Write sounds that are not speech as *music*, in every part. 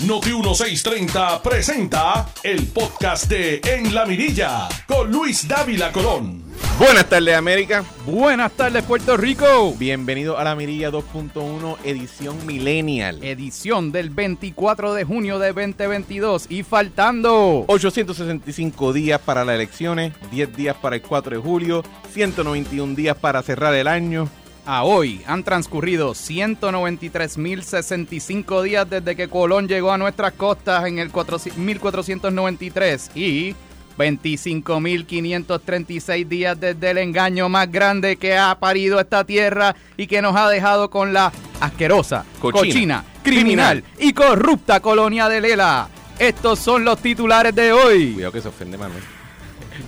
Noti 1630 presenta el podcast de En la Mirilla con Luis Dávila Colón. Buenas tardes América, Buenas tardes Puerto Rico. bienvenido a la Mirilla 2.1 edición Millennial. Edición del 24 de junio de 2022 y faltando 865 días para las elecciones, 10 días para el 4 de julio, 191 días para cerrar el año. A hoy han transcurrido 193.065 días desde que Colón llegó a nuestras costas en el 400 1493 y 25.536 días desde el engaño más grande que ha parido esta tierra y que nos ha dejado con la asquerosa, Cochina, cochina, criminal y corrupta colonia de Lela. Estos son los titulares de hoy. Cuidado que se ofende Manuel.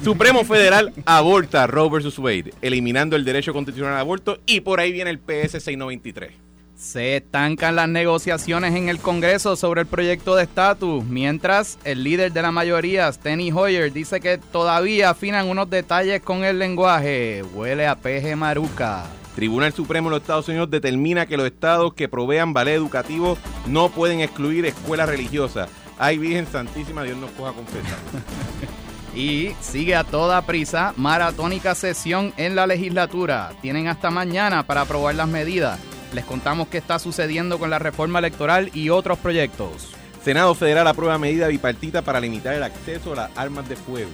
Supremo Federal aborta Roe vs. Wade, eliminando el derecho constitucional al aborto y por ahí viene el PS 693. Se estancan las negociaciones en el Congreso sobre el proyecto de estatus, mientras el líder de la mayoría, Steny Hoyer, dice que todavía afinan unos detalles con el lenguaje. Huele a peje maruca. Tribunal Supremo de los Estados Unidos determina que los estados que provean ballet educativo no pueden excluir escuelas religiosas. Ay, Virgen Santísima, Dios nos coja confesar. *laughs* Y sigue a toda prisa maratónica sesión en la legislatura. Tienen hasta mañana para aprobar las medidas. Les contamos qué está sucediendo con la reforma electoral y otros proyectos. Senado Federal aprueba medida bipartita para limitar el acceso a las armas de fuego.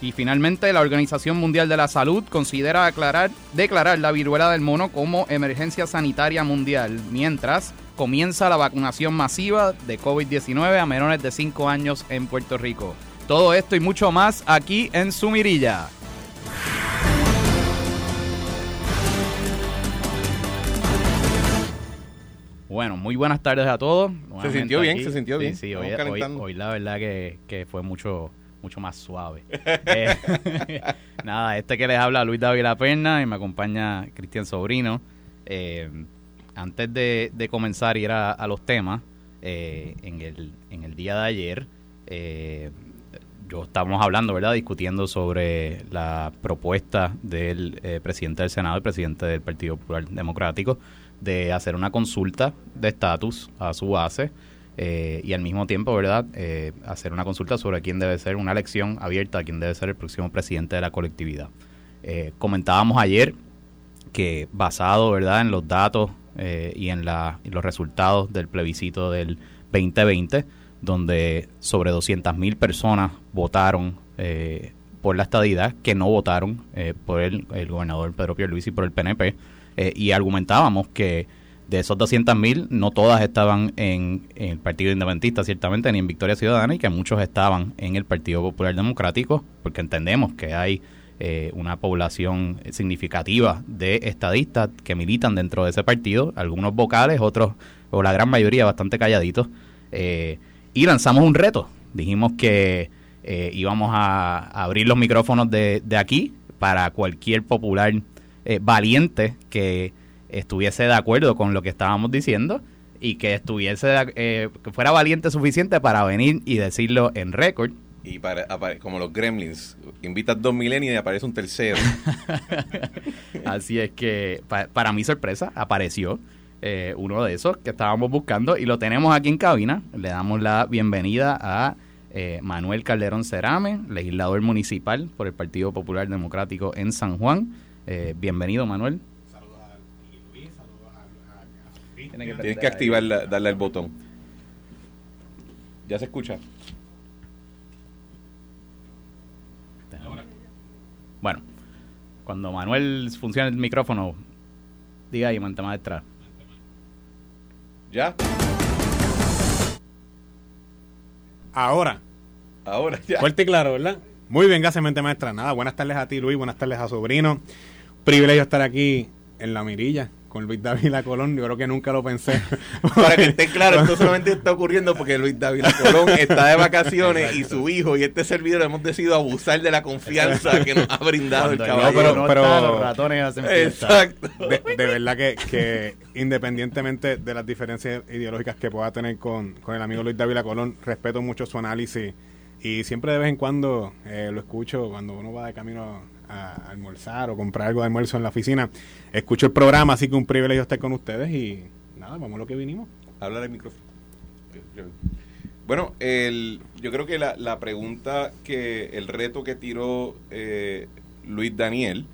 Y finalmente, la Organización Mundial de la Salud considera aclarar, declarar la viruela del mono como emergencia sanitaria mundial, mientras comienza la vacunación masiva de COVID-19 a menores de 5 años en Puerto Rico. Todo esto y mucho más aquí en Sumirilla. Bueno, muy buenas tardes a todos. Nuevamente sintió bien, se sintió bien. Sí, hoy, la verdad que, que fue mucho, mucho más suave. *laughs* Eh, *laughs* nada, este que les habla Luis David La Perna y me acompaña Cristian Sobrino. Eh, antes de, de comenzar a ir a, a los temas, eh, en, el, en el día de ayer, eh, yo estábamos hablando, ¿verdad? Discutiendo sobre la propuesta del eh, presidente del Senado, el presidente del Partido Popular Democrático, de hacer una consulta de estatus a su base eh, y al mismo tiempo, ¿verdad?, Eh, hacer una consulta sobre quién debe ser, una elección abierta quién debe ser el próximo presidente de la colectividad. Eh, comentábamos ayer que basado, ¿verdad?, en los datos y en la, y los resultados del plebiscito del 2020, donde sobre 200.000 personas votaron eh, por la estadidad, que no votaron eh, por el, el gobernador Pedro Pierluisi y por el PNP, eh, y argumentábamos que de esos 200.000 no todas estaban en, en el Partido Independentista, ciertamente, ni en Victoria Ciudadana, y que muchos estaban en el Partido Popular Democrático, porque entendemos que hay eh, una población significativa de estadistas que militan dentro de ese partido, algunos vocales, otros, o la gran mayoría, bastante calladitos, eh, y lanzamos un reto. Dijimos que eh, íbamos a, a abrir los micrófonos de, de aquí para cualquier popular eh, valiente que estuviese de acuerdo con lo que estábamos diciendo y que estuviese eh, que fuera valiente suficiente para venir y decirlo en récord Y para, como los gremlins, invitas dos milenios y aparece un tercero. *laughs* Así es que, pa- para mi sorpresa, apareció eh, uno de esos que estábamos buscando y lo tenemos aquí en cabina. Le damos la bienvenida a eh, Manuel Calderón Cerame, legislador municipal por el Partido Popular Democrático en San Juan. Eh, bienvenido, Manuel. Tiene que Tienes que activar, la- darle al botón. Ya se escucha. Bueno, cuando Manuel funcione el micrófono, diga ahí, mente maestra. ¿Ya? Ahora, Ahora ya. fuerte y claro, ¿verdad? Muy bien, gracias, mente maestra. Nada, buenas tardes a ti, Luis, buenas tardes a Sobrino. Privilegio estar aquí en la mirilla con Luis David La Colón. Yo creo que nunca lo pensé. *laughs* Para que esté claro, esto *laughs* solamente está ocurriendo porque Luis David Colón está de vacaciones y su hijo y este servidor hemos decidido abusar de la confianza que nos ha brindado el caballero. pero- no pero- está, los ratones hacen. Exacto. De, de verdad que, que independientemente de las diferencias ideológicas que pueda tener con, con el amigo Luis David La Colón, respeto mucho su análisis y siempre de vez en cuando eh, lo escucho cuando uno va de camino a almorzar o comprar algo de almuerzo en la oficina. Escucho el programa, así que un privilegio estar con ustedes y nada, vamos a lo que vinimos. Habla al micrófono. Bueno, el, yo creo que la, la pregunta que, el reto que tiró eh, Luis Daniel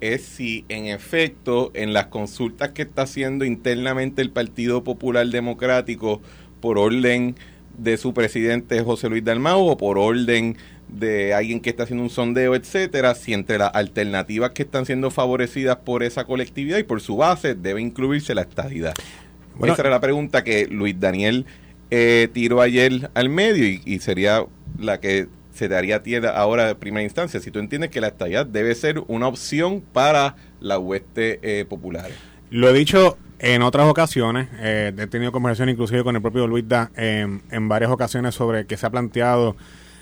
es si en efecto en las consultas que está haciendo internamente el Partido Popular Democrático por orden de su presidente José Luis Dalmau o por orden de alguien que está haciendo un sondeo, etcétera, si entre las alternativas que están siendo favorecidas por esa colectividad y por su base debe incluirse la estadidad. Bueno, Esa era la pregunta que Luis Daniel eh, tiró ayer al medio y, y sería la que se daría a ti ahora de primera instancia. Si tú entiendes que la estadidad debe ser una opción para la hueste eh, popular. Lo he dicho en otras ocasiones, eh, he tenido conversación inclusive con el propio Luis Da en, en varias ocasiones sobre que se ha planteado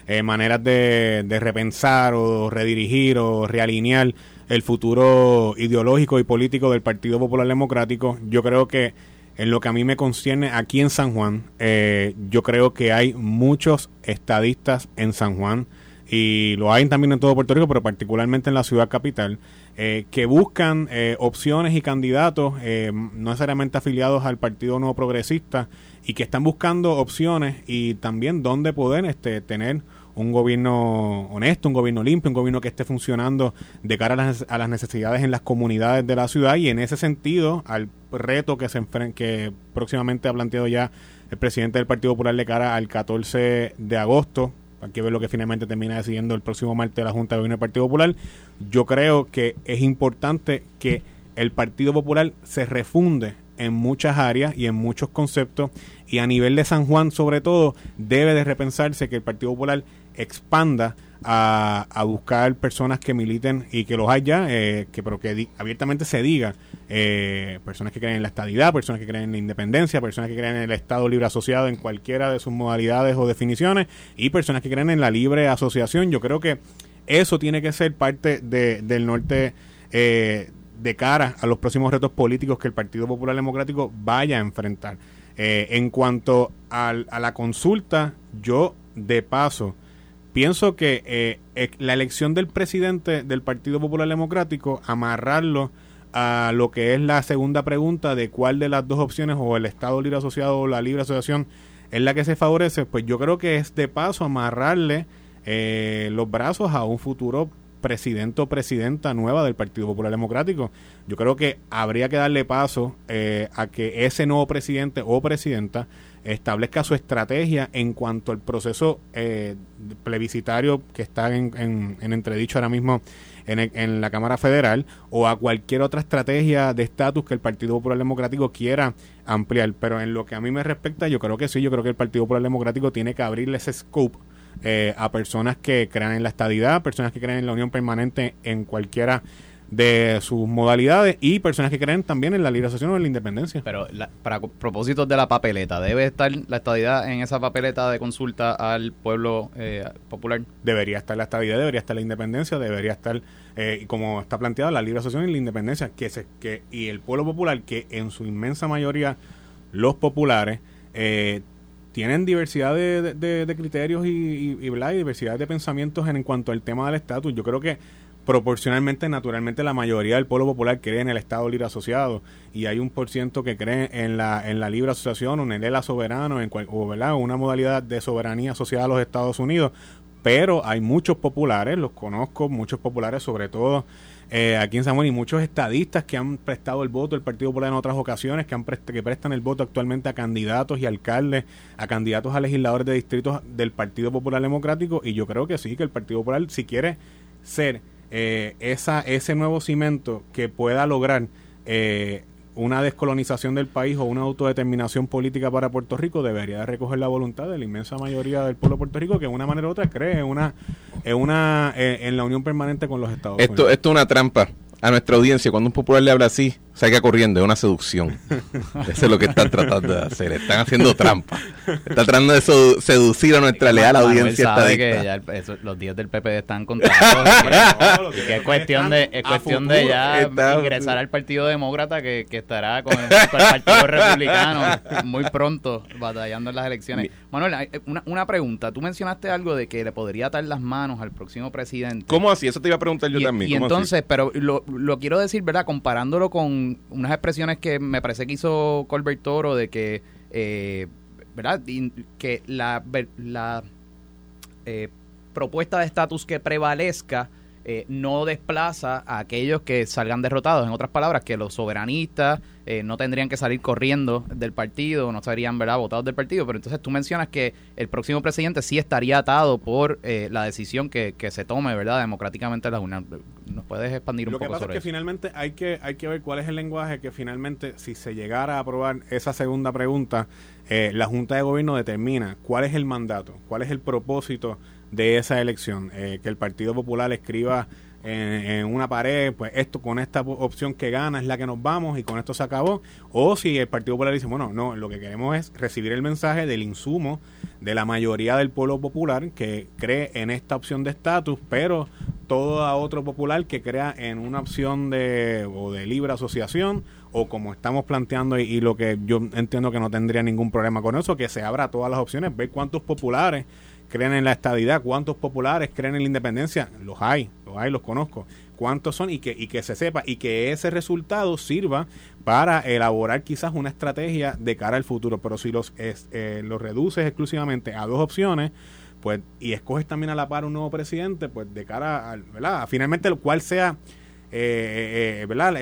eh, maneras de, repensar o redirigir o realinear el futuro ideológico y político del Partido Popular Democrático. Yo creo que en lo que a mí me concierne aquí en San Juan, eh, yo creo que hay muchos estadistas en San Juan y lo hay también en todo Puerto Rico, pero particularmente en la ciudad capital, eh, que buscan eh, opciones y candidatos eh, no necesariamente afiliados al Partido Nuevo Progresista y que están buscando opciones y también dónde poder este, tener un gobierno honesto, un gobierno limpio, un gobierno que esté funcionando de cara a las, a las necesidades en las comunidades de la ciudad y en ese sentido al reto que se que próximamente ha planteado ya el presidente del Partido Popular de cara al 14 de agosto. Hay que ver lo que finalmente termina decidiendo el próximo martes la Junta de Gobierno del Partido Popular. Yo creo que es importante que el Partido Popular se refunde en muchas áreas y en muchos conceptos y a nivel de San Juan sobre todo debe de repensarse que el Partido Popular expanda a, a buscar personas que militen y que los haya, eh, que pero que abiertamente se diga, eh, personas que creen en la estadidad, personas que creen en la independencia, personas que creen en el Estado libre asociado en cualquiera de sus modalidades o definiciones y personas que creen en la libre asociación. Yo creo que eso tiene que ser parte de- del norte eh, de cara a los próximos retos políticos que el Partido Popular Democrático vaya a enfrentar. Eh, en cuanto a la consulta, yo de paso pienso que eh, la elección del presidente del Partido Popular Democrático, amarrarlo a lo que es la segunda pregunta de cuál de las dos opciones, o el Estado Libre Asociado o la Libre Asociación, es la que se favorece, pues yo creo que es de paso amarrarle eh, los brazos a un futuro presidente o presidenta nueva del Partido Popular Democrático. Yo creo que habría que darle paso eh, a que ese nuevo presidente o presidenta establezca su estrategia en cuanto al proceso eh, plebiscitario que está en, en- en entredicho ahora mismo en, el- en la Cámara Federal o a cualquier otra estrategia de estatus que el Partido Popular Democrático quiera ampliar. Pero en lo que a mí me respecta, yo creo que sí, yo creo que el Partido Popular Democrático tiene que abrirle ese scope eh, a personas que crean en la estadidad, personas que creen en la unión permanente en cualquiera de sus modalidades y personas que creen también en la libre asociación o en la independencia. Pero la- para propósitos de la papeleta, ¿debe estar la estadidad en esa papeleta de consulta al pueblo eh, popular? Debería estar la estabilidad, debería estar la independencia, debería estar, eh, y como está planteado, la libre asociación y la independencia, que se, que y el pueblo popular, que en su inmensa mayoría los populares eh, tienen diversidad de, criterios y, y diversidad de pensamientos en, en cuanto al tema del estatus. Yo creo que proporcionalmente, naturalmente, la mayoría del pueblo popular cree en el Estado libre asociado y hay un por ciento que cree en la, en la libre asociación o en el ELA soberano en cual- o ¿verdad? una modalidad de soberanía asociada a los Estados Unidos. Pero hay muchos populares, los conozco, muchos populares sobre todo eh, aquí en San Juan y muchos estadistas que han prestado el voto al Partido Popular en otras ocasiones, que, han prest- que prestan el voto actualmente a candidatos y alcaldes, a candidatos a legisladores de distritos del Partido Popular Democrático. Y yo creo que sí, que el Partido Popular si quiere ser eh, esa, ese nuevo cimento que pueda lograr eh, una descolonización del país o una autodeterminación política para Puerto Rico debería de recoger la voluntad de la inmensa mayoría del pueblo de Puerto Rico que de una manera u otra cree en una, en, una eh, en la unión permanente con los Estados Esto, Unidos. esto es una trampa a nuestra audiencia. Cuando un popular le habla así, salga corriendo, es una seducción. *laughs* Eso es lo que están tratando de hacer. Están haciendo trampa. Están tratando de sedu- seducir a nuestra leal Manuel audiencia sabe que ya el- eso- los días del PPD están contados. y que- *laughs* y que es cuestión de, es cuestión de ya ingresar al Partido Demócrata que, que estará con el, con el Partido Republicano muy pronto batallando en las elecciones. Manuel, hay- una, una pregunta. Tú mencionaste algo de que le podría atar las manos al próximo presidente. ¿Cómo así? Eso te iba a preguntar yo y, también. y entonces, pero lo, lo quiero decir, ¿verdad? Comparándolo con unas expresiones que me parece que hizo Colbert Toro de que, eh, ¿verdad? que la, la eh, propuesta de estatus que prevalezca eh, no desplaza a aquellos que salgan derrotados. En otras palabras, que los soberanistas eh, no tendrían que salir corriendo del partido, no serían ¿verdad? votados del partido. Pero entonces tú mencionas que el próximo presidente sí estaría atado por eh, la decisión que, se tome verdad democráticamente en la UNA. ¿Nos puedes expandir un poco Lo que pasa es que finalmente hay que, hay que ver cuál es el lenguaje que finalmente, si se llegara a aprobar esa segunda pregunta, la Junta de Gobierno determina cuál es el mandato, cuál es el propósito de esa elección. Eh, que el Partido Popular escriba en, una pared, pues esto con esta opción que gana es la que nos vamos y con esto se acabó. O si el Partido Popular dice, bueno, no, lo que queremos es recibir el mensaje del insumo de la mayoría del pueblo popular que cree en esta opción de estatus, pero todo otro popular que crea en una opción de, o de libre asociación o como estamos planteando y, y, lo que yo entiendo que no tendría ningún problema con eso, que se abra todas las opciones, ver cuántos populares creen en la estadidad, cuántos populares creen en la independencia, los hay, los hay, los conozco, cuántos son y que, y que se sepa y que ese resultado sirva para elaborar quizás una estrategia de cara al futuro, pero si los, eh, los reduces exclusivamente a dos opciones, pues y escoges también a la par un nuevo presidente, pues de cara al, ¿verdad? finalmente lo cual sea eh, eh, ¿verdad?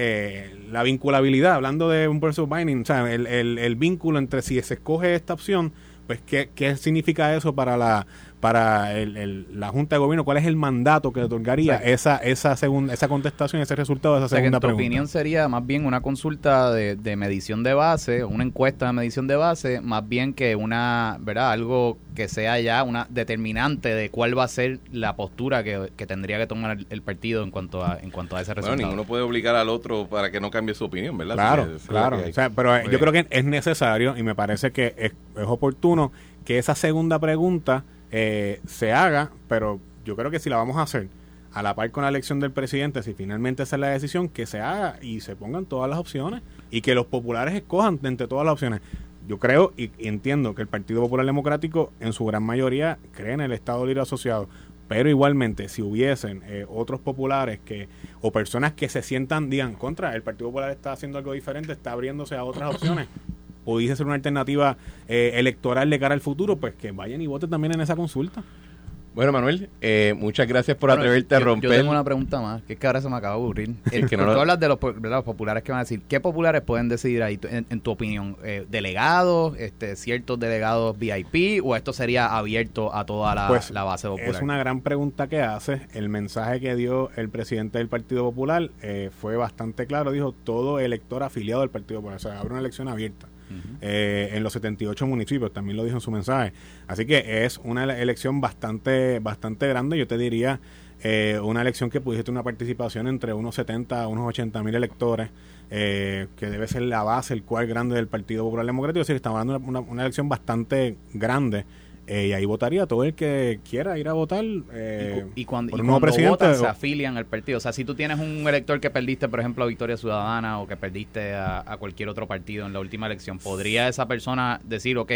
la vinculabilidad, hablando de un proceso binding, o sea, el, el, el vínculo entre si se escoge esta opción pues ¿qué, ¿qué, significa eso para la para el, la Junta de Gobierno? ¿Cuál es el mandato que le otorgaría esa esa segunda esa contestación, ese resultado de esa segunda pregunta? en opinión sería más bien una consulta de, de, medición de base, una encuesta de medición de base, más bien que una, ¿verdad? Algo que sea ya una determinante de cuál va a ser la postura que, tendría que tomar el, partido en cuanto a en cuanto a ese resultado. Bueno, ninguno puede obligar al otro para que no cambie su opinión, ¿verdad? Claro, claro. pero yo creo que es necesario y me parece que es, es oportuno que esa segunda pregunta eh, se haga, pero yo creo que si la vamos a hacer a la par con la elección del presidente, si finalmente esa es la decisión, que se haga y se pongan todas las opciones y que los populares escojan entre todas las opciones. Yo creo y, entiendo que el Partido Popular Democrático en su gran mayoría cree en el Estado Libre Asociado, pero igualmente si hubiesen eh, otros populares que o personas que se sientan digan contra el Partido Popular está haciendo algo diferente está abriéndose a otras opciones pudiese ser una alternativa eh, electoral de cara al futuro, pues que vayan y voten también en esa consulta. Bueno, Manuel, eh, muchas gracias por atreverte a romper. Yo tengo una pregunta más, que es que ahora se me acaba de aburrir. *laughs* que no tú hablas de los, populares que van a decir, ¿qué populares pueden decidir ahí, en, tu opinión? Eh, ¿Delegados, este, ciertos delegados VIP o esto sería abierto a toda la, pues, la base popular? Es una gran pregunta que hace. El mensaje que dio el presidente del Partido Popular fue bastante claro. Dijo, todo elector afiliado al Partido Popular. O sea, habrá una elección abierta. Eh, en los 78 municipios, también lo dijo en su mensaje. Así que es una elección bastante, bastante grande, yo te diría, eh, una elección que pudiese tener una participación entre unos 70 a unos 80 mil electores, eh, que debe ser la base, el cual grande del Partido Popular Democrático, es decir, estamos hablando una, una elección bastante grande eh, y ahí votaría todo el que quiera ir a votar. Eh, y, cuando, votan, se afilian al partido. O sea, si tú tienes un elector que perdiste, por ejemplo, a Victoria Ciudadana o que perdiste a, a cualquier otro partido en la última elección, ¿podría esa persona decir, ok,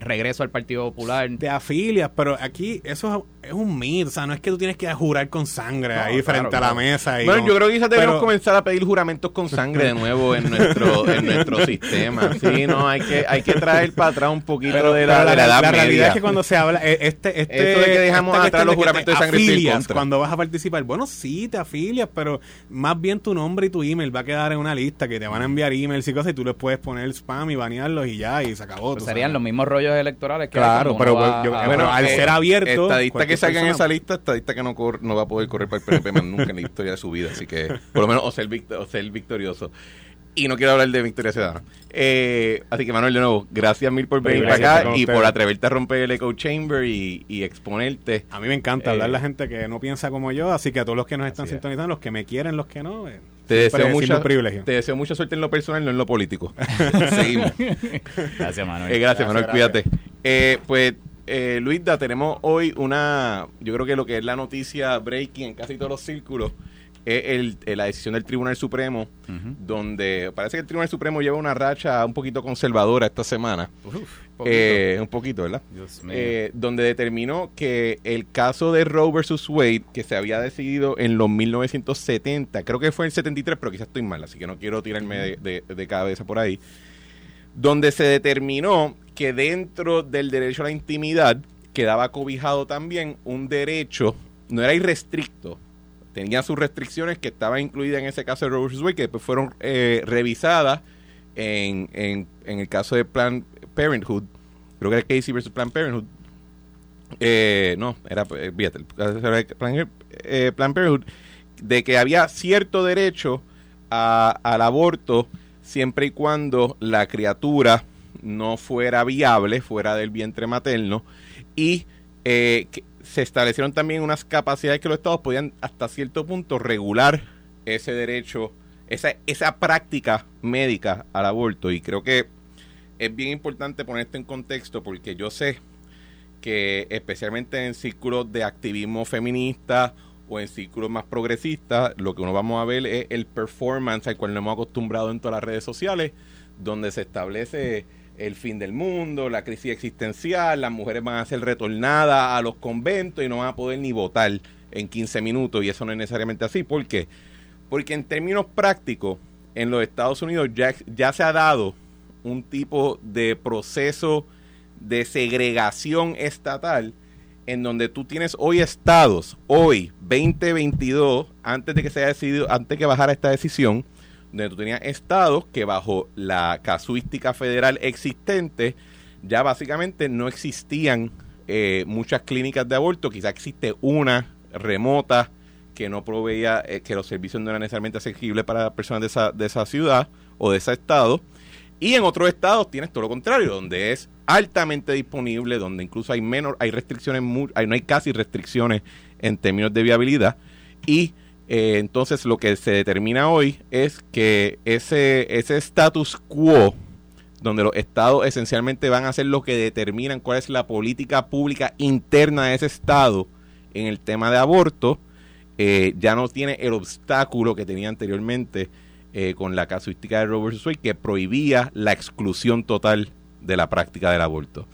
regreso al Partido Popular. Te afilias, pero aquí eso es un mito, o sea, no es que tú tienes que jurar con sangre ahí frente a la mesa. Y bueno, yo creo que quizás debemos comenzar a pedir juramentos con sangre de nuevo en nuestro en nuestro *laughs* sistema. Sí, no, hay que hay que traer para atrás un poquito de la, la, la, realidad es que cuando se habla, eh, este, este, Eso de que dejamos atrás los juramentos de sangre afilias cuando vas a participar. Bueno, sí, te afilias, pero más bien tu nombre y tu email va a quedar en una lista que te van a enviar emails y cosas y tú les puedes poner spam y banearlos y ya, y se acabó. Pues serían los mismos rollos electorales que Claro, pero, al ser abierto. Que salga en esa lista, estadista que no, no va a poder correr para el PNP más nunca en la historia de su vida. Así que, por lo menos, o ser, o ser victorioso. Y no quiero hablar de Victoria Ciudadana. Eh, así que, Manuel, de nuevo, gracias mil por venir para acá y por atreverte a romper el echo chamber y, exponerte. A mí me encanta hablar a la eh, gente que no piensa como yo, así que a todos los que nos están sintonizando, los que me quieren, los que no. Eh, te deseo, mucha, te deseo mucha suerte en lo personal, no en lo político. *laughs* Seguimos. Gracias, Manuel. gracias, Manuel, cuídate. pues eh, Luisda, tenemos hoy una, yo creo que lo que es la noticia breaking en casi todos los círculos es el, eh, la decisión del Tribunal Supremo, donde parece que el Tribunal Supremo lleva una racha un poquito conservadora esta semana. Eh, un poquito, ¿verdad? Eh, donde determinó que el caso de Roe versus Wade, que se había decidido en los 1970, creo que fue en el 73, pero quizás estoy mal, así que no quiero tirarme de cabeza por ahí, donde se determinó que dentro del derecho a la intimidad quedaba cobijado también un derecho, no era irrestricto, tenía sus restricciones que estaban incluidas en ese caso de Robert Wade, que después fueron eh, revisadas en, en, en, el caso de Planned Parenthood, creo que era Casey versus Planned Parenthood. Eh, no, era, eh, fíjate, Planned, eh, Planned Parenthood, de que había cierto derecho a, al aborto siempre y cuando la criatura no fuera viable, fuera del vientre materno, y eh, que se establecieron también unas capacidades que los estados podían hasta cierto punto regular ese derecho, esa, esa práctica médica al aborto. Y creo que es bien importante poner esto en contexto porque yo sé que especialmente en círculos de activismo feminista o en círculos más progresistas, lo que uno vamos a ver es el performance al cual nos hemos acostumbrado en todas las redes sociales, donde se establece el fin del mundo, la crisis existencial, las mujeres van a ser retornadas a los conventos y no van a poder ni votar en 15 minutos y eso no es necesariamente así. ¿Por qué? Porque en términos prácticos, en los Estados Unidos ya, se ha dado un tipo de proceso de segregación estatal en donde tú tienes hoy estados, hoy 2022, antes de que se haya decidido, antes de que bajara esta decisión, donde tú tenías estados que bajo la casuística federal existente ya básicamente no existían eh, muchas clínicas de aborto, quizá existe una remota que no proveía, eh, que los servicios no eran necesariamente asequibles para personas de esa, de esa ciudad o de ese estado. Y en otros estados tienes todo lo contrario, donde es altamente disponible, donde incluso hay menos, hay restricciones, hay, no hay casi restricciones en términos de viabilidad. Y eh, entonces lo que se determina hoy es que ese, ese status quo, donde los estados esencialmente van a ser los que determinan cuál es la política pública interna de ese estado en el tema de aborto, eh, ya no tiene el obstáculo que tenía anteriormente eh, con la casuística de Robert Wade que prohibía la exclusión total de la práctica del aborto.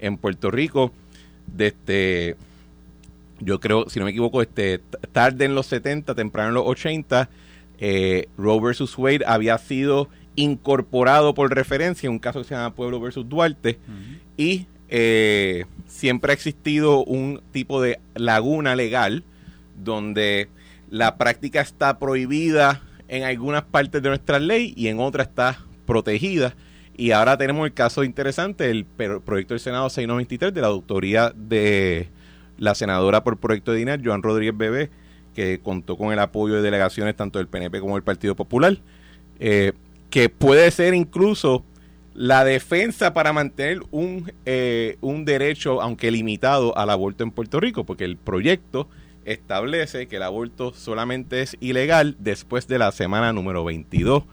En Puerto Rico, desde, yo creo, si no me equivoco, este, tarde en los 70, temprano en los 80, eh, Roe versus Wade había sido incorporado por referencia en un caso que se llama Pueblo versus Duarte y eh, siempre ha existido un tipo de laguna legal donde la práctica está prohibida en algunas partes de nuestra ley y en otras está protegida. Y ahora tenemos el caso interesante, el proyecto del Senado 693 de la autoría de la senadora por proyecto de DINAR, Joan Rodríguez Bebé, que contó con el apoyo de delegaciones tanto del PNP como del Partido Popular, eh, que puede ser incluso la defensa para mantener un, eh, un derecho, aunque limitado, al aborto en Puerto Rico, porque el proyecto establece que el aborto solamente es ilegal después de la semana número 22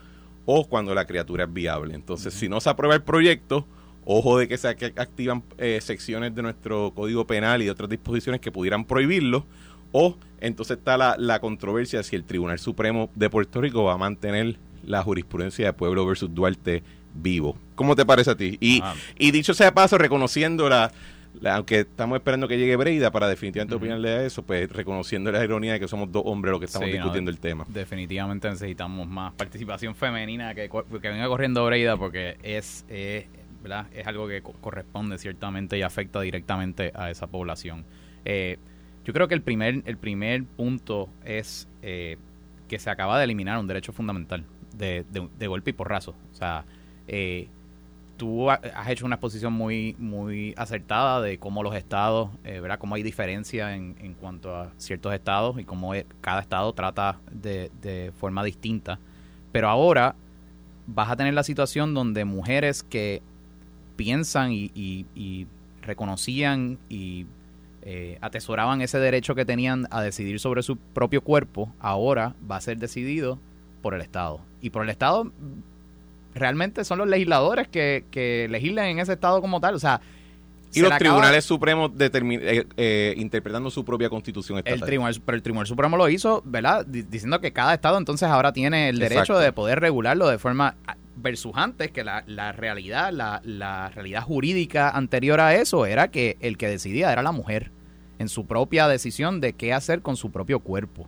o cuando la criatura es viable. Entonces, si no se aprueba el proyecto, ojo de que se activan eh, secciones de nuestro Código Penal y de otras disposiciones que pudieran prohibirlo, o entonces está la, la controversia si el Tribunal Supremo de Puerto Rico va a mantener la jurisprudencia de Pueblo versus Duarte vivo. ¿Cómo te parece a ti? Y, Ah. y dicho sea de paso, reconociendo la, la- aunque estamos esperando que llegue Breida para definitivamente opinarle a eso, pues reconociendo la ironía de que somos dos hombres los que estamos Sí, no, discutiendo el tema. Definitivamente necesitamos más participación femenina que, que venga corriendo Breida porque es, eh, es algo que co- corresponde ciertamente y afecta directamente a esa población. Eh, yo creo que el primer, el primer punto es eh, que se acaba de eliminar un derecho fundamental de, de- golpe y porrazo. O sea, eh, tú ha- has hecho una exposición muy muy acertada de cómo los estados, eh, ¿verdad? Cómo hay diferencia en, en cuanto a ciertos estados y cómo cada estado trata de, de forma distinta. Pero ahora vas a tener la situación donde mujeres que piensan y, y- y reconocían y eh, atesoraban ese derecho que tenían a decidir sobre su propio cuerpo, ahora va a ser decidido por el Estado. Y por el Estado realmente son los legisladores que, que legislan en ese Estado como tal. O sea, Y los acaba- tribunales supremos determin- eh, eh, interpretando su propia constitución estatal. el tribunal, pero el Tribunal Supremo lo hizo, ¿verdad? Di- diciendo que cada estado entonces ahora tiene el derecho Exacto. de poder regularlo de forma versus antes que la, la realidad, la, la realidad jurídica anterior a eso era que el que decidía era la mujer en su propia decisión de qué hacer con su propio cuerpo.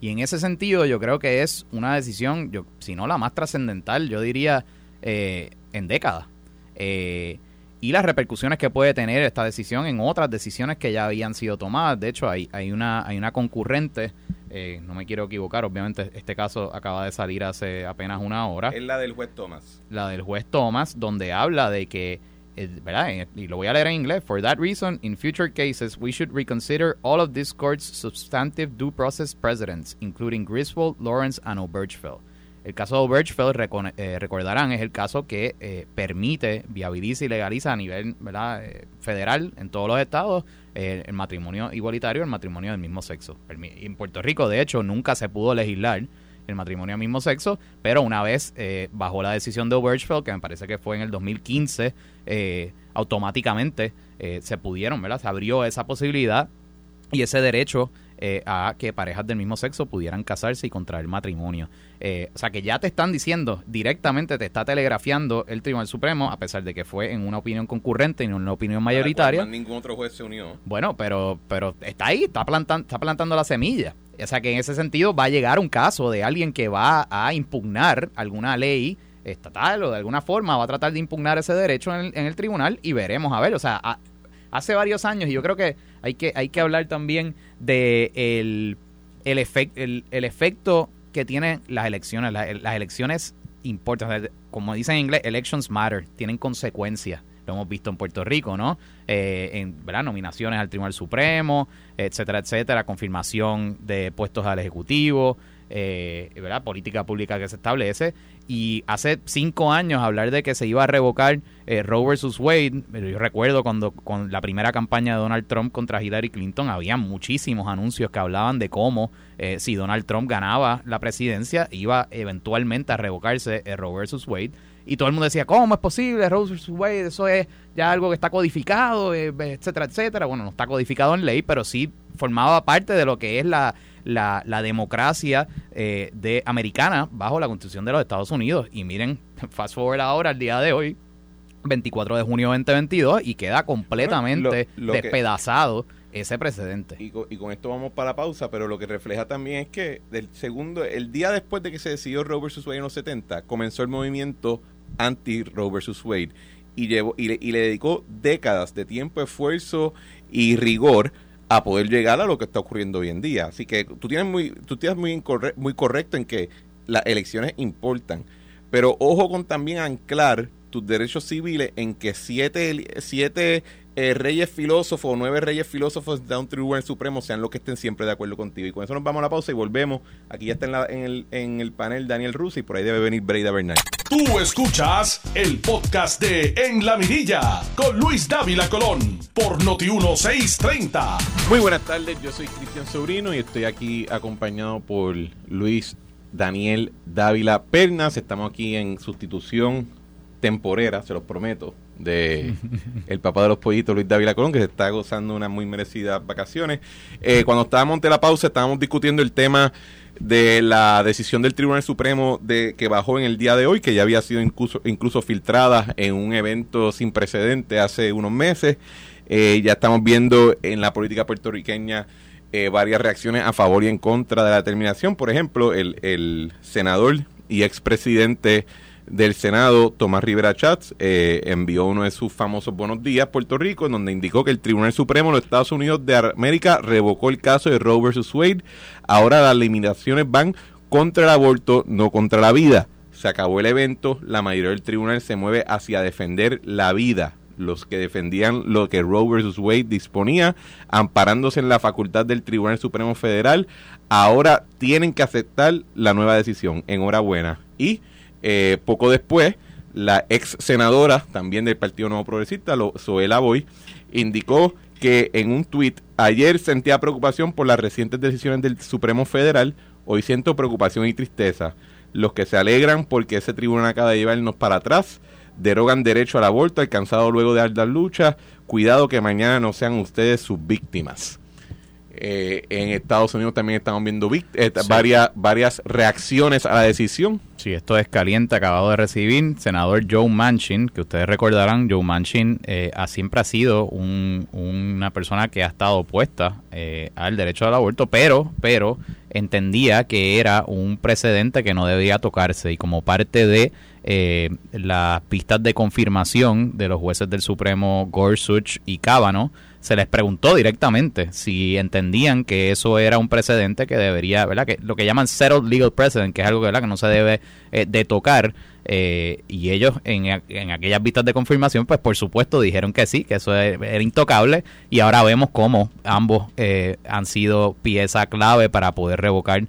Y en ese sentido yo creo que es una decisión, yo, si no la más trascendental, yo diría, eh, en décadas. Eh, y las repercusiones que puede tener esta decisión en otras decisiones que ya habían sido tomadas. De hecho, hay, hay, una, hay una concurrente, eh, no me quiero equivocar, obviamente este caso acaba de salir hace apenas una hora. Es la del juez Thomas. La del juez Thomas, donde habla de que eh, ¿verdad? Y lo voy a leer en inglés. For that reason, in future cases, we should reconsider all of this court's substantive due process precedents, including Griswold, Lawrence, and Obergefell. El caso de Obergefell, eh, recordarán, es el caso que eh, permite, viabiliza y legaliza a nivel ¿verdad? federal en todos los estados el matrimonio igualitario, el matrimonio del mismo sexo. En Puerto Rico, de hecho, nunca se pudo legislar el matrimonio al mismo sexo, pero una vez eh, bajo la decisión de Obergefell, que me parece que fue en el 2015, eh, automáticamente eh, se pudieron, ¿verdad? Se abrió esa posibilidad y ese derecho a que parejas del mismo sexo pudieran casarse y contraer matrimonio. o sea que ya te están diciendo directamente, te está telegrafiando el Tribunal Supremo, a pesar de que fue en una opinión concurrente y no en una opinión mayoritaria. ningún otro juez se unió. Bueno, pero, pero está ahí, está plantando, está plantando la semilla. O sea que en ese sentido va a llegar un caso de alguien que va a impugnar alguna ley estatal o de alguna forma va a tratar de impugnar ese derecho en el, tribunal y veremos a ver. O sea, hace varios años y yo creo que hay que, hay que hablar también de el, el, el, efecto que tienen las elecciones. las elecciones importan. como dicen en inglés, elections matter, tienen consecuencias lo hemos visto en Puerto Rico, ¿no? Eh, en nominaciones al Tribunal Supremo, etcétera, etcétera, confirmación de puestos al Ejecutivo, eh, ¿verdad? política pública que se establece. Y hace cinco años hablar de que se iba a revocar eh, Roe versus Wade, yo recuerdo cuando con la primera campaña de Donald Trump contra Hillary Clinton, había muchísimos anuncios que hablaban de cómo eh, si Donald Trump ganaba la presidencia, iba eventualmente a revocarse Roe versus Wade y todo el mundo decía, ¿cómo es posible? Rose vs. Wade, eso es ya algo que está codificado, eh, etcétera, etcétera. Bueno, no está codificado en ley, pero sí formaba parte de lo que es la, la, democracia eh, de americana bajo la Constitución de los Estados Unidos. Y miren, *laughs* fast forward ahora, al día de hoy, 24 de junio de 2022, y queda completamente despedazado ese precedente. Y con, esto vamos para la pausa, pero lo que refleja también es que del segundo, el día después de que se decidió Roe vs. Wade en los 70, comenzó el movimiento anti-Roe vs. Wade y, llevó, y, le, y le dedicó décadas de tiempo, esfuerzo y rigor a poder llegar a lo que está ocurriendo hoy en día. Así que tú tienes muy, tú tienes muy, muy correcto en que las elecciones importan, pero ojo con también anclar tus derechos civiles en que siete, siete eh, reyes filósofos nueve reyes filósofos de un tribunal supremo sean los que estén siempre de acuerdo contigo. Y con eso nos vamos a la pausa y volvemos. Aquí ya está en, en, el, en el panel Daniel Russo y por ahí debe venir Breida Bernal. Tú escuchas el podcast de En la Mirilla con Luis Dávila Colón por Noti1630. Muy buenas tardes, yo soy Cristian Sobrino y estoy aquí acompañado por Luis Daniel Dávila Pernas. Estamos aquí en sustitución temporera, se los prometo, de *laughs* el papá de los pollitos, Luis Dávila Colón, que se está gozando unas muy merecidas vacaciones. Eh, cuando estábamos ante la pausa, estábamos discutiendo el tema de la decisión del Tribunal Supremo de que bajó en el día de hoy, que ya había sido incluso, incluso filtrada en un evento sin precedente hace unos meses. Eh, ya estamos viendo en la política puertorriqueña eh, varias reacciones a favor y en contra de la determinación. Por ejemplo, el, el senador y expresidente del Senado, Tomás Rivera Chats, eh, envió uno de sus famosos buenos días Puerto Rico, en donde indicó que el Tribunal Supremo de los Estados Unidos de América revocó el caso de Roe versus Wade. Ahora las limitaciones van contra el aborto, no contra la vida. Se acabó el evento, la mayoría del tribunal se mueve hacia defender la vida. Los que defendían lo que Roe versus Wade disponía, amparándose en la facultad del Tribunal Supremo Federal, ahora tienen que aceptar la nueva decisión. Enhorabuena. Y eh, poco después, la ex senadora, también del Partido Nuevo Progresista, Zoela Boy, indicó que en un tuit, ayer sentía preocupación por las recientes decisiones del Supremo Federal, hoy siento preocupación y tristeza. Los que se alegran porque ese tribunal acaba de llevarnos para atrás, derogan derecho al aborto alcanzado luego de altas luchas, cuidado que mañana no sean ustedes sus víctimas. Eh, en Estados Unidos también estamos viendo eh, varias, varias reacciones a la decisión. Sí, esto es caliente, acabado de recibir. Senador Joe Manchin, que ustedes recordarán, Joe Manchin eh, ha, siempre ha sido una persona que ha estado opuesta al derecho al aborto, pero, pero entendía que era un precedente que no debía tocarse y como parte de eh, las pistas de confirmación de los jueces del Supremo Gorsuch y Cábano, se les preguntó directamente si entendían que eso era un precedente que debería, ¿verdad? Que lo que llaman settled legal precedent, que es algo ¿verdad? que no se debe eh, de tocar. Eh, y ellos en, en, aquellas vistas de confirmación, pues por supuesto dijeron que sí, que eso era, intocable. Y ahora vemos cómo ambos eh, han sido pieza clave para poder revocar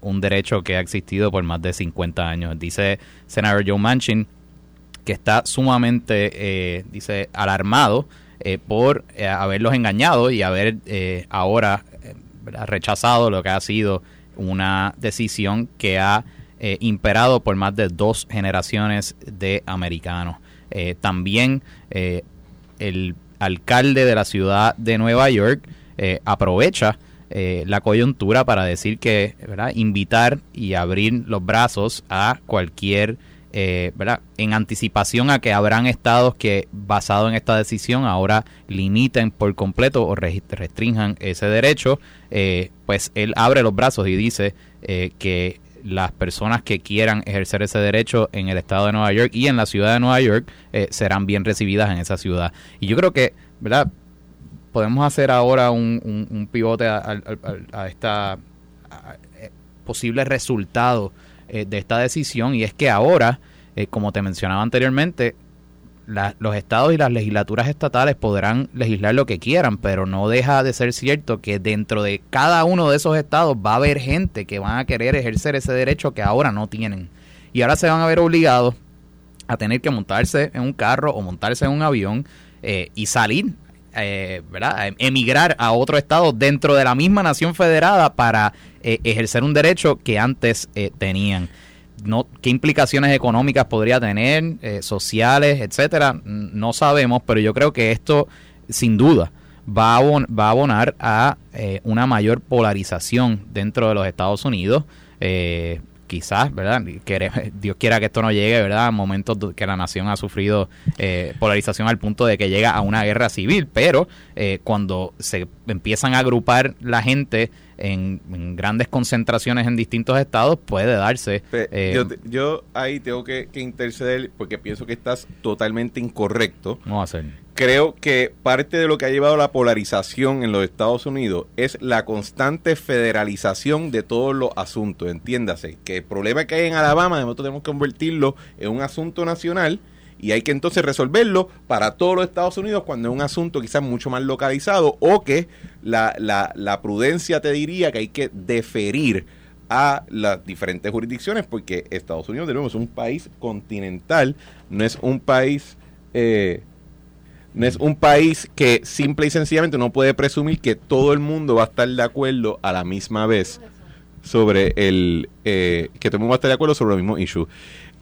un derecho que ha existido por más de 50 años. Dice senador Joe Manchin que está sumamente, dice, alarmado eh, por eh, haberlos engañado y haber eh, ahora rechazado lo que ha sido una decisión que ha imperado por más de dos generaciones de americanos. también el alcalde de la ciudad de Nueva York aprovecha la coyuntura para decir que invitar y abrir los brazos a cualquier eh, ¿verdad? en anticipación a que habrán estados que, basado en esta decisión, ahora limiten por completo o restrinjan ese derecho, eh, pues él abre los brazos y dice eh, que las personas que quieran ejercer ese derecho en el estado de Nueva York y en la ciudad de Nueva York serán bien recibidas en esa ciudad. Y yo creo que, ¿verdad? Podemos hacer ahora un, pivote a, a, esta posible resultado eh, de esta decisión y es que ahora, eh, como te mencionaba anteriormente, los estados y las legislaturas estatales podrán legislar lo que quieran, pero no deja de ser cierto que dentro de cada uno de esos estados va a haber gente que van a querer ejercer ese derecho que ahora no tienen. Y ahora se van a ver obligados a tener que montarse en un carro o montarse en un avión eh, y salir eh, ¿verdad? emigrar a otro estado dentro de la misma nación federada para eh, ejercer un derecho que antes eh, tenían. No, ¿Qué implicaciones económicas podría tener, eh, sociales, etcétera? No sabemos, pero yo creo que esto, sin duda, va a, va a abonar a una mayor polarización dentro de los Estados Unidos. Eh, quizás, ¿verdad? Dios quiera que esto no llegue, ¿verdad? A momentos que la nación ha sufrido eh, polarización al punto de que llega a una guerra civil, pero eh, cuando se empiezan a agrupar la gente en, grandes concentraciones en distintos estados, puede darse. Eh, yo, yo, ahí tengo que, que, interceder porque pienso que estás totalmente incorrecto. No va a ser creo que parte de lo que ha llevado la polarización en los Estados Unidos es la constante federalización de todos los asuntos. Entiéndase que el problema que hay en Alabama, nosotros tenemos que convertirlo en un asunto nacional y hay que entonces resolverlo para todos los Estados Unidos cuando es un asunto quizás mucho más localizado o que la, la, la prudencia te diría que hay que deferir a las diferentes jurisdicciones porque Estados Unidos de nuevo es un país continental, no es un país... Eh, no es un país que simple y sencillamente no puede presumir que todo el mundo va a estar de acuerdo a la misma vez sobre el eh, que todo el mundo va a estar de acuerdo sobre los mismos issues.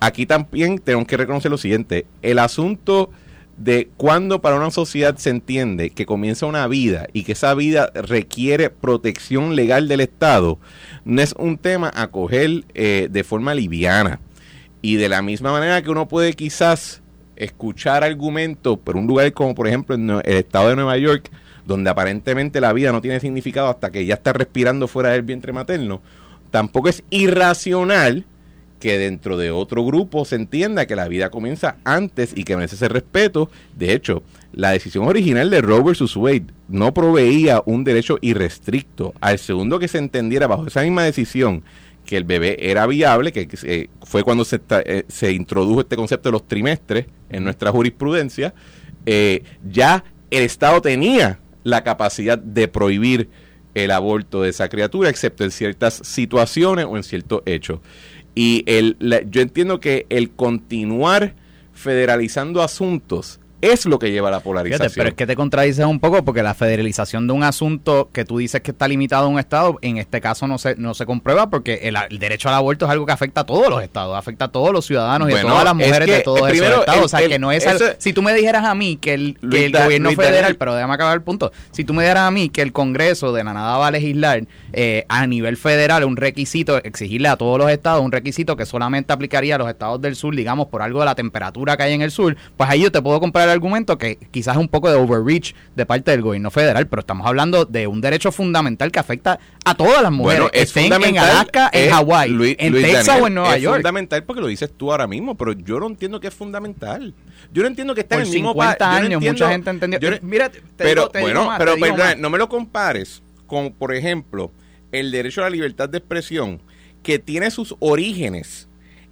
Aquí también tenemos que reconocer lo siguiente, el asunto de cuando para una sociedad se entiende que comienza una vida y que esa vida requiere protección legal del Estado, no es un tema a coger eh, de forma liviana. Y de la misma manera que uno puede quizás escuchar argumentos por un lugar como por ejemplo en el estado de Nueva York, donde aparentemente la vida no tiene significado hasta que ya está respirando fuera del vientre materno, tampoco es irracional que dentro de otro grupo se entienda que la vida comienza antes y que merece ese respeto. De hecho, la decisión original de Roe vs. Wade no proveía un derecho irrestricto. Al segundo que se entendiera bajo esa misma decisión que el bebé era viable, que eh, fue cuando se, eh, se introdujo este concepto de los trimestres en nuestra jurisprudencia, eh, ya el Estado tenía la capacidad de prohibir el aborto de esa criatura, excepto en ciertas situaciones o en ciertos hechos. Y el, yo entiendo que el continuar federalizando asuntos es lo que lleva a la polarización. pero es que te contradices un poco porque la federalización de un asunto que tú dices que está limitado a un estado, en este caso no se, no se comprueba porque el, derecho al aborto es algo que afecta a todos los estados, afecta a todos los ciudadanos y a todas las mujeres de todos esos estados. o sea, que no es... si tú me dijeras a mí que el, gobierno federal, pero déjame acabar el punto, si tú me dijeras a mí que el Congreso de la nada va a legislar eh, a nivel federal un requisito, exigirle a todos los estados un requisito que solamente aplicaría a los estados del sur, digamos, por algo de la temperatura que hay en el sur, pues ahí yo te puedo comprar el argumento que quizás es un poco de overreach de parte del gobierno federal, pero estamos hablando de un derecho fundamental que afecta a todas las mujeres, Bueno, es estén en Alaska, en es- Hawái, en Luis Texas Daniel, o en Nueva es York. fundamental porque lo dices tú ahora mismo, pero yo no entiendo que es fundamental. Yo no entiendo que está Por en el mismo 50 pa- yo no años, entiendo- mucha gente entendió. yo Mira, te pero digo- te digo bueno, más, pero te digo no me lo compares con, por ejemplo, el derecho a la libertad de expresión que tiene sus orígenes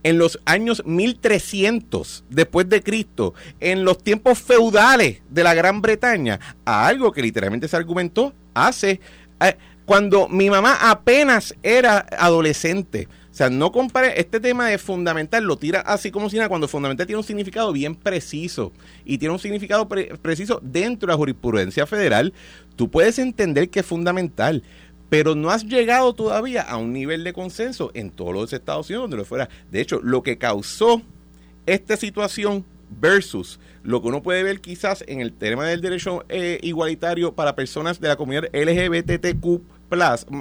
en los años 1300 después de Cristo, en los tiempos feudales de la Gran Bretaña, a algo que literalmente se argumentó hace eh, cuando mi mamá apenas era adolescente. O sea, no compare este tema de fundamental, lo tira así como si nada, cuando fundamental tiene un significado bien preciso y tiene un significado pre- preciso dentro de la jurisprudencia federal. Tú puedes entender que es fundamental, pero no has llegado todavía a un nivel de consenso en todos los Estados Unidos donde lo fuera. De hecho, lo que causó esta situación versus lo que uno puede ver quizás en el tema del derecho eh, igualitario para personas de la comunidad LGBTQ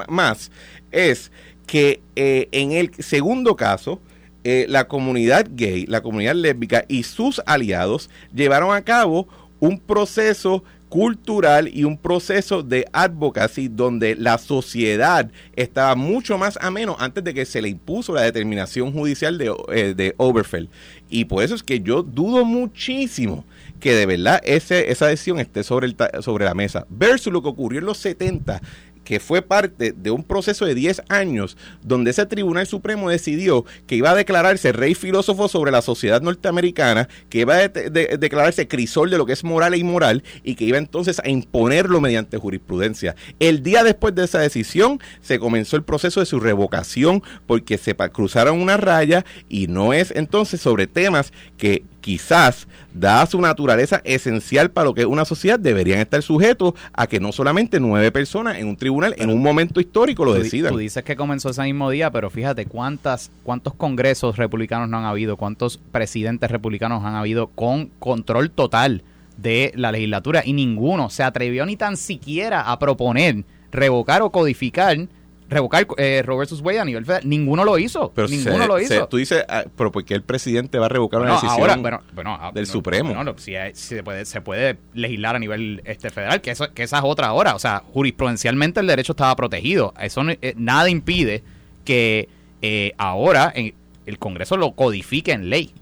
más es que eh, en el segundo caso eh, la comunidad gay, la comunidad lésbica y sus aliados llevaron a cabo un proceso cultural y un proceso de advocacy donde la sociedad estaba mucho más ameno antes de que se le impuso la determinación judicial de, eh, de Oberfeld. Y por eso es que yo dudo muchísimo que de verdad ese, esa decisión esté sobre, el sobre la mesa. Versus lo que ocurrió en los 70 que fue parte de un proceso de 10 años donde ese Tribunal Supremo decidió que iba a declararse rey filósofo sobre la sociedad norteamericana, que iba a de- de- declararse crisol de lo que es moral e inmoral y que iba entonces a imponerlo mediante jurisprudencia. El día después de esa decisión se comenzó el proceso de su revocación porque se cruzaron una raya y no es entonces sobre temas que quizás, dada su naturaleza esencial para lo que es una sociedad, deberían estar sujetos a que no solamente nueve personas en un tribunal en un momento histórico lo decidan. Tú dices que comenzó ese mismo día, pero fíjate cuántas, cuántos congresos republicanos no han habido, cuántos presidentes republicanos han habido con control total de la legislatura y ninguno se atrevió ni tan siquiera a proponer revocar o codificar, revocar eh, Roe versus Wade a nivel federal. Ninguno lo hizo. Pero ninguno se- lo se- hizo. tú dices, ah, pero ¿por qué el presidente va a revocar una decisión ahora, bueno, bueno, ah, del no, Supremo? bueno, no, si si se, puede, se puede legislar a nivel este federal, que, eso, que esa es otra hora. O sea, jurisprudencialmente el derecho estaba protegido. Eso no- eh, nada impide que eh, ahora en- el Congreso lo codifique en ley.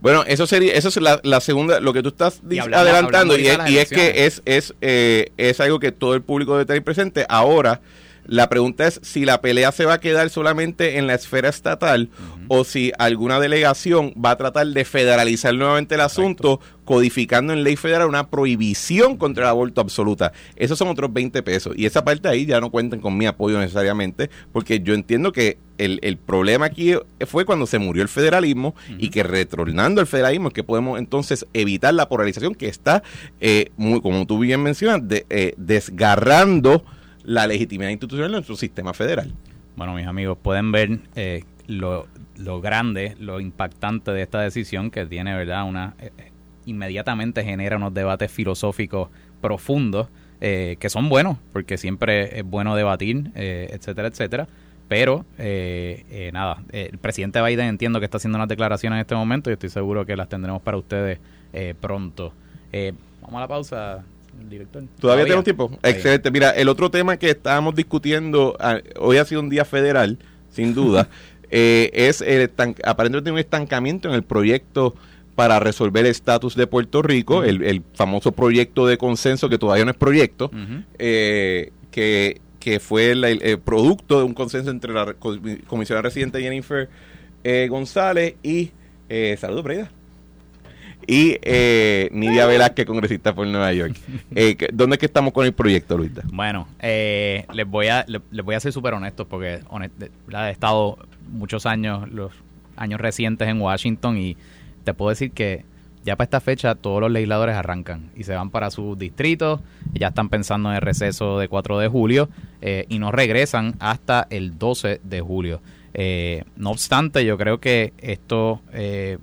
Bueno, eso sería, eso es la, la segunda, lo que tú estás Y adelantando, y, es, y es que es, es, eh, es algo que todo el público debe tener presente. Ahora, la pregunta es si la pelea se va a quedar solamente en la esfera estatal o si alguna delegación va a tratar de federalizar nuevamente el asunto, codificando en ley federal una prohibición contra el aborto absoluta. Esos son otros 20 pesos. Y esa parte ahí ya no cuentan con mi apoyo necesariamente, porque yo entiendo que el, el problema aquí fue cuando se murió el federalismo y que retornando al federalismo es que podemos entonces evitar la polarización que está, eh, muy, como tú bien mencionas, de, eh, desgarrando la legitimidad institucional de nuestro sistema federal. Bueno, mis amigos, pueden ver eh, lo, lo grande, lo impactante de esta decisión que tiene, ¿verdad? Una eh, eh, inmediatamente genera unos debates filosóficos profundos eh, que son buenos, porque siempre es bueno debatir, eh, etcétera, etcétera. Pero, eh, nada, el presidente Biden entiendo que está haciendo unas declaraciones en este momento y estoy seguro que las tendremos para ustedes pronto. Vamos a la pausa, director. ¿Todavía tenemos tiempo? Excelente. Mira, el otro tema que estábamos discutiendo, ah, hoy ha sido un día federal, sin duda, *laughs* eh, es el aparentemente un estancamiento en el proyecto para resolver el estatus de Puerto Rico, el, el famoso proyecto de consenso que todavía no es proyecto, eh, que, que fue el, producto de un consenso entre la comisionada residente Jennifer eh, González y, eh, saludos, Breida, y eh, Nidia Velázquez, congresista por Nueva York. *laughs* Eh, que- ¿Dónde es que estamos con el proyecto, Luisa? Bueno, eh, les voy a le- les, voy a ser súper honestos porque honest- he estado muchos años, los años recientes en Washington y te puedo decir que ya para esta fecha todos los legisladores arrancan y se van para sus distritos, y ya están pensando en el receso de 4 de julio eh, y no regresan hasta el 12 de julio. Eh, no obstante, yo creo que esto eh,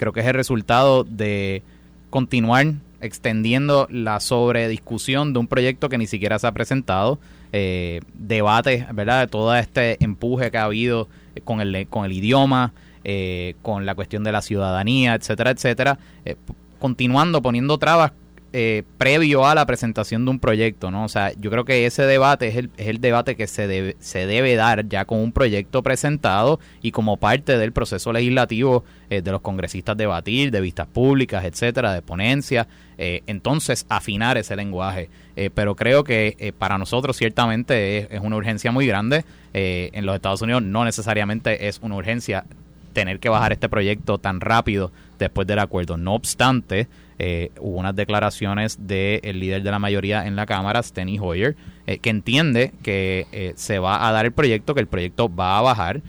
creo que es el resultado de continuar extendiendo la sobrediscusión de un proyecto que ni siquiera se ha presentado, eh, debate, ¿verdad? De todo este empuje que ha habido con el, con el idioma, eh, con la cuestión de la ciudadanía, etcétera, etcétera. Eh, continuando poniendo trabas eh, previo a la presentación de un proyecto, ¿no? O sea, yo creo que ese debate es el, es el debate que se debe, se debe dar ya con un proyecto presentado y como parte del proceso legislativo eh, de los congresistas debatir, de vistas públicas, etcétera, de ponencias, eh, entonces afinar ese lenguaje. pero creo que para nosotros ciertamente es, es, una urgencia muy grande. en los Estados Unidos no necesariamente es una urgencia tener que bajar este proyecto tan rápido después del acuerdo. No obstante, eh, hubo unas declaraciones del líder de la mayoría en la Cámara, Steny Hoyer, eh, que entiende que eh, se va a dar el proyecto, que el proyecto va a bajar.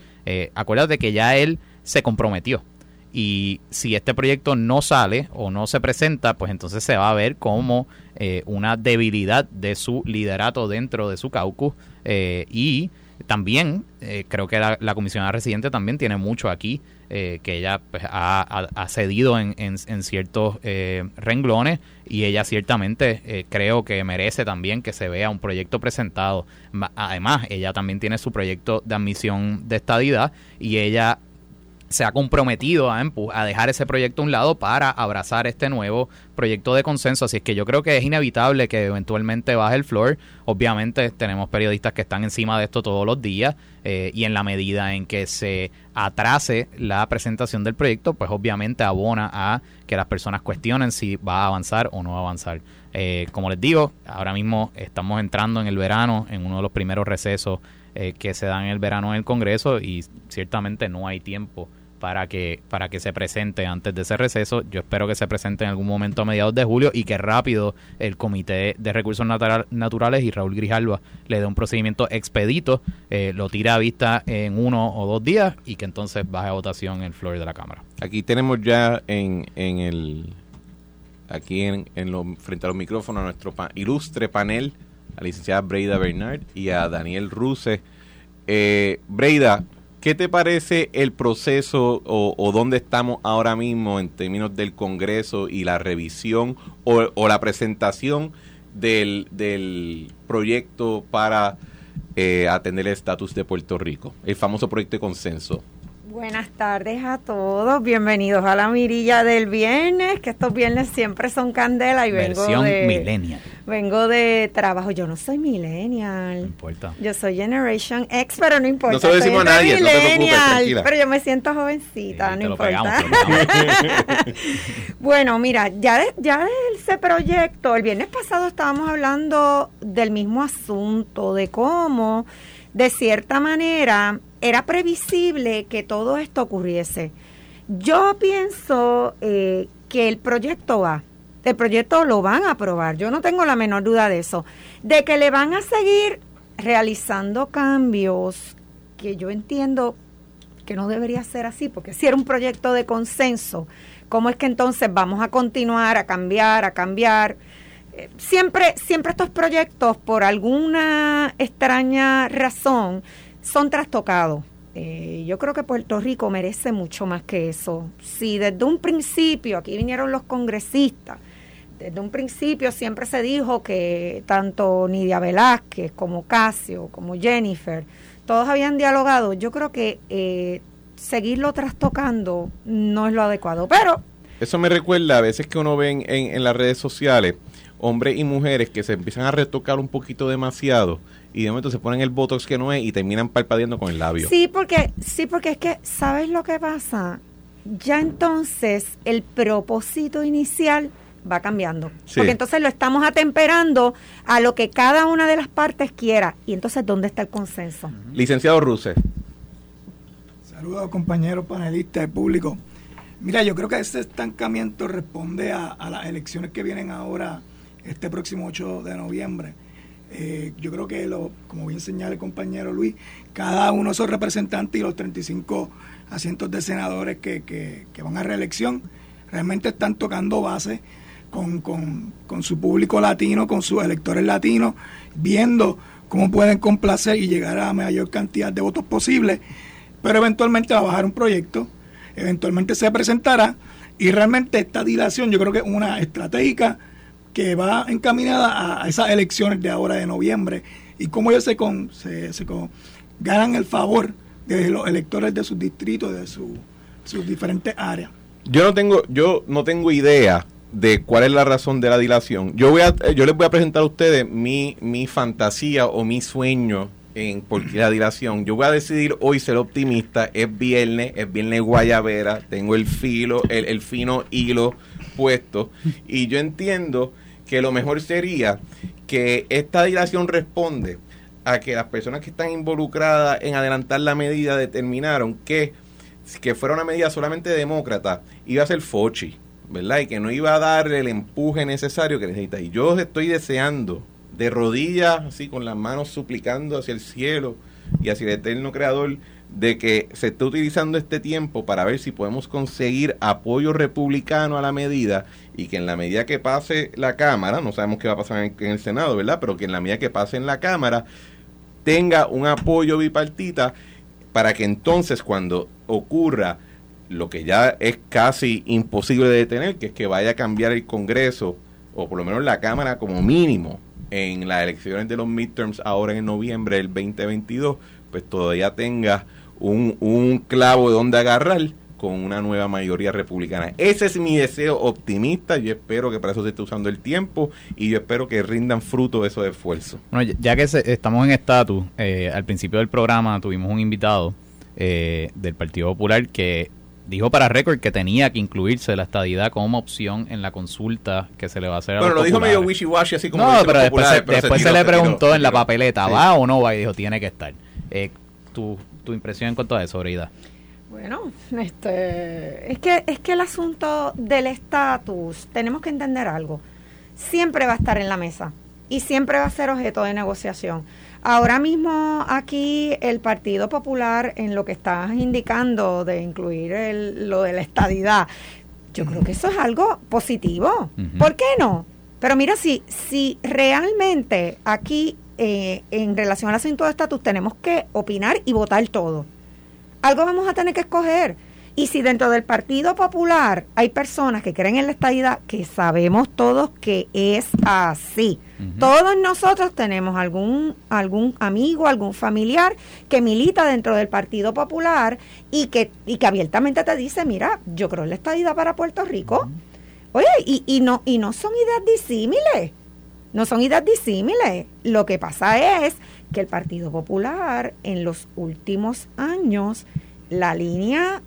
acuérdate que ya él se comprometió. Y si este proyecto no sale o no se presenta, pues entonces se va a ver como una debilidad de su liderato dentro de su caucus y también creo que la comisionada residente también tiene mucho aquí eh, que ella pues, ha, cedido en, en, ciertos eh, renglones y ella ciertamente eh, creo que merece también que se vea un proyecto presentado. Además, ella también tiene su proyecto de admisión de estadidad y ella se ha comprometido a, a, dejar ese proyecto a un lado para abrazar este nuevo proyecto de consenso. Así es que yo creo que es inevitable que eventualmente baje el floor. Obviamente tenemos periodistas que están encima de esto todos los días eh, y en la medida en que se atrase la presentación del proyecto, pues obviamente abona a que las personas cuestionen si va a avanzar o no avanzar. Eh, como les digo, ahora mismo estamos entrando en el verano, en uno de los primeros recesos eh, que se dan en el verano en el Congreso y ciertamente no hay tiempo para que, para que se presente antes de ese receso. Yo espero que se presente en algún momento a mediados de julio y que rápido el Comité de Recursos Naturales y Raúl Grijalva le dé un procedimiento expedito, eh, lo tira a vista en uno o dos días y que entonces baje a votación el floor de la Cámara. Aquí tenemos ya en, en el aquí en, en lo, frente a los micrófonos a nuestro ilustre panel, a la licenciada Breida Bernard y a Daniel Ruse. Eh, Breida, ¿Qué te parece el proceso o, dónde estamos ahora mismo en términos del Congreso y la revisión o, la presentación del, del proyecto para eh, atender el estatus de Puerto Rico, el famoso proyecto de consenso? Buenas tardes a todos, bienvenidos a la mirilla del viernes, que estos viernes siempre son candela y vengo Versión de millennial. Vengo de trabajo, yo no soy millennial. No importa. Yo soy Generation X, pero no importa. No se lo decimos a nadie, no te preocupes, tranquila. Pero yo me siento jovencita, no importa. *laughs* bueno, mira, ya de, ya de ese proyecto, el viernes pasado estábamos hablando del mismo asunto, de cómo de cierta manera era previsible que todo esto ocurriese. Yo pienso eh, que el proyecto va, el proyecto lo van a aprobar, yo no tengo la menor duda de eso, de que le van a seguir realizando cambios que yo entiendo que no debería ser así, porque si era un proyecto de consenso, ¿cómo es que entonces vamos a continuar a cambiar, a cambiar? Eh, siempre, siempre estos proyectos, por alguna extraña razón, son trastocados. Eh, yo creo que Puerto Rico merece mucho más que eso. Si desde un principio, aquí vinieron los congresistas, desde un principio siempre se dijo que tanto Nidia Velázquez como Casio, como Jennifer, todos habían dialogado. Yo creo que eh, seguirlo trastocando no es lo adecuado. Pero... Eso me recuerda a veces que uno ve en, en las redes sociales hombres y mujeres que se empiezan a retocar un poquito demasiado y de momento se ponen el botox que no es y terminan palpadeando con el labio. Sí, porque sí, porque es que sabes lo que pasa. Ya entonces el propósito inicial va cambiando. Porque entonces lo estamos atemperando a lo que cada una de las partes quiera. Y entonces, ¿dónde está el consenso? Licenciado Ruse. Saludos, compañeros panelistas, y público. Mira, yo creo que ese estancamiento responde a, a las elecciones que vienen ahora, este próximo 8 de noviembre eh, yo creo que, lo, como bien señala el compañero Luis, cada uno de esos representantes y los 35 asientos de senadores que, que, van a reelección realmente están tocando base con, con, con, su público latino, con sus electores latinos, viendo cómo pueden complacer y llegar a la mayor cantidad de votos posible, pero eventualmente va a bajar un proyecto, eventualmente se presentará y realmente esta dilación yo creo que es una estratégica que va encaminada a esas elecciones de ahora de noviembre y cómo ellos se, con, se, ganan el favor de los electores de sus distritos, de sus diferentes áreas. Yo no tengo, yo no tengo idea de cuál es la razón de la dilación. Yo voy a, yo les voy a presentar a ustedes mi, mi fantasía o mi sueño en por qué la dilación. Yo voy a decidir hoy ser optimista. Es viernes, es viernes guayabera. Tengo el filo, el, el fino hilo puesto. Y yo entiendo que lo mejor sería que esta dilación responde a que las personas que están involucradas en adelantar la medida determinaron que, que fuera una medida solamente demócrata, iba a ser Fochi, ¿verdad? Y que no iba a dar el empuje necesario que necesita. Y yo estoy deseando, de rodillas, así con las manos suplicando hacia el cielo y hacia el eterno creador, de que se esté utilizando este tiempo para ver si podemos conseguir apoyo republicano a la medida y que en la medida que pase la Cámara, no sabemos qué va a pasar en, en el Senado, ¿verdad? Pero que en la medida que pase en la Cámara tenga un apoyo bipartita para que entonces cuando ocurra lo que ya es casi imposible de detener, que es que vaya a cambiar el Congreso, o por lo menos la Cámara como mínimo, en las elecciones de los midterms ahora en noviembre del 2022, pues todavía tenga un, un clavo de donde agarrar con una nueva mayoría republicana. Ese es mi deseo optimista. Yo espero que para eso se esté usando el tiempo y yo espero que rindan fruto de esos esfuerzos. Ya que se- estamos en estatus, eh, al principio del programa tuvimos un invitado eh, del Partido Popular que dijo para récord que tenía que incluirse la estadidad como opción en la consulta que se le va a hacer a Bueno, los lo dijo medio wishy-washy, así como No, pero después, se, pero después se, tiró, le se preguntó se en la papeleta, Sí. ¿va o no va? Y dijo, tiene que estar. Eh, tu, tu impresión en cuanto a eso, Breida. Bueno, este, es que es que el asunto del estatus, tenemos que entender algo. Siempre va a estar en la mesa y siempre va a ser objeto de negociación. Ahora mismo aquí el Partido Popular en lo que estás indicando de incluir el- lo de la estadidad, yo creo que eso es algo positivo. ¿Por qué no? Pero mira, si, si realmente aquí eh, en relación al asunto de estatus tenemos que opinar y votar todo algo vamos a tener que escoger. Y si dentro del Partido Popular hay personas que creen en la estadidad, que sabemos todos que es así. Todos nosotros tenemos algún, algún amigo, algún familiar que milita dentro del Partido Popular y que, y que abiertamente te dice, mira, yo creo en la estadidad para Puerto Rico. Oye, y, y no, y no son ideas disímiles. No son ideas disímiles. Lo que pasa es que el Partido Popular en los últimos años, la línea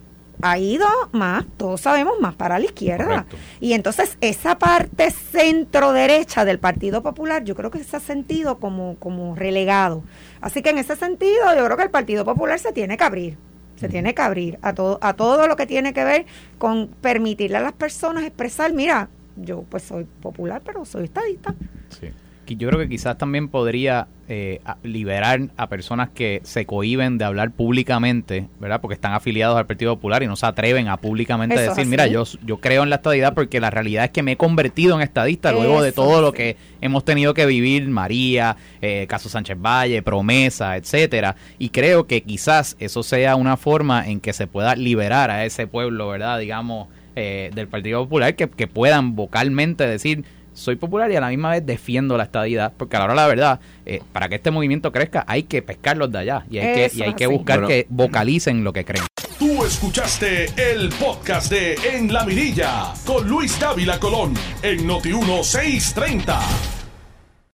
ha ido más, todos sabemos, más para la izquierda. Correcto. Y entonces esa parte centro derecha del Partido Popular, yo creo que se ha sentido como, como relegado. Así que en ese sentido, yo creo que el Partido Popular se tiene que abrir. Se tiene que abrir a todo, a todo lo que tiene que ver con permitirle a las personas expresar, mira, yo pues soy popular, pero soy estadista. Sí. Yo creo que quizás también podría eh, liberar a personas que se cohiben de hablar públicamente, ¿verdad? Porque están afiliados al Partido Popular y no se atreven a públicamente Eso es decir, mira, yo, yo creo en la estadidad porque la realidad es que me he convertido en estadista luego de todo lo que hemos tenido que vivir, María, eh, caso Sánchez Valle, promesa, etcétera. Y creo que quizás eso sea una forma en que se pueda liberar a ese pueblo, ¿verdad? Digamos, eh, del Partido Popular, que, que puedan vocalmente decir, soy popular y a la misma vez defiendo la estadidad, porque a la hora de la verdad, eh, para que este movimiento crezca, hay que pescarlos de allá y hay, que, y hay que buscar Bueno. que vocalicen lo que creen. Tú escuchaste el podcast de En la Mirilla con Luis Dávila Colón en Noti 1630.